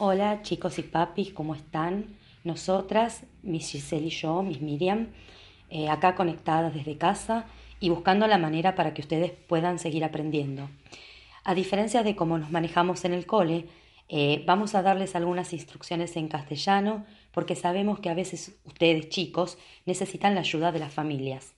Hola chicos y papis, ¿cómo están? Nosotras, Miss Giselle y yo, Miss Miriam, eh, acá conectadas desde casa y buscando la manera para que ustedes puedan seguir aprendiendo. A diferencia de cómo nos manejamos en el cole, eh, vamos a darles algunas instrucciones en castellano porque sabemos que a veces ustedes chicos necesitan la ayuda de las familias.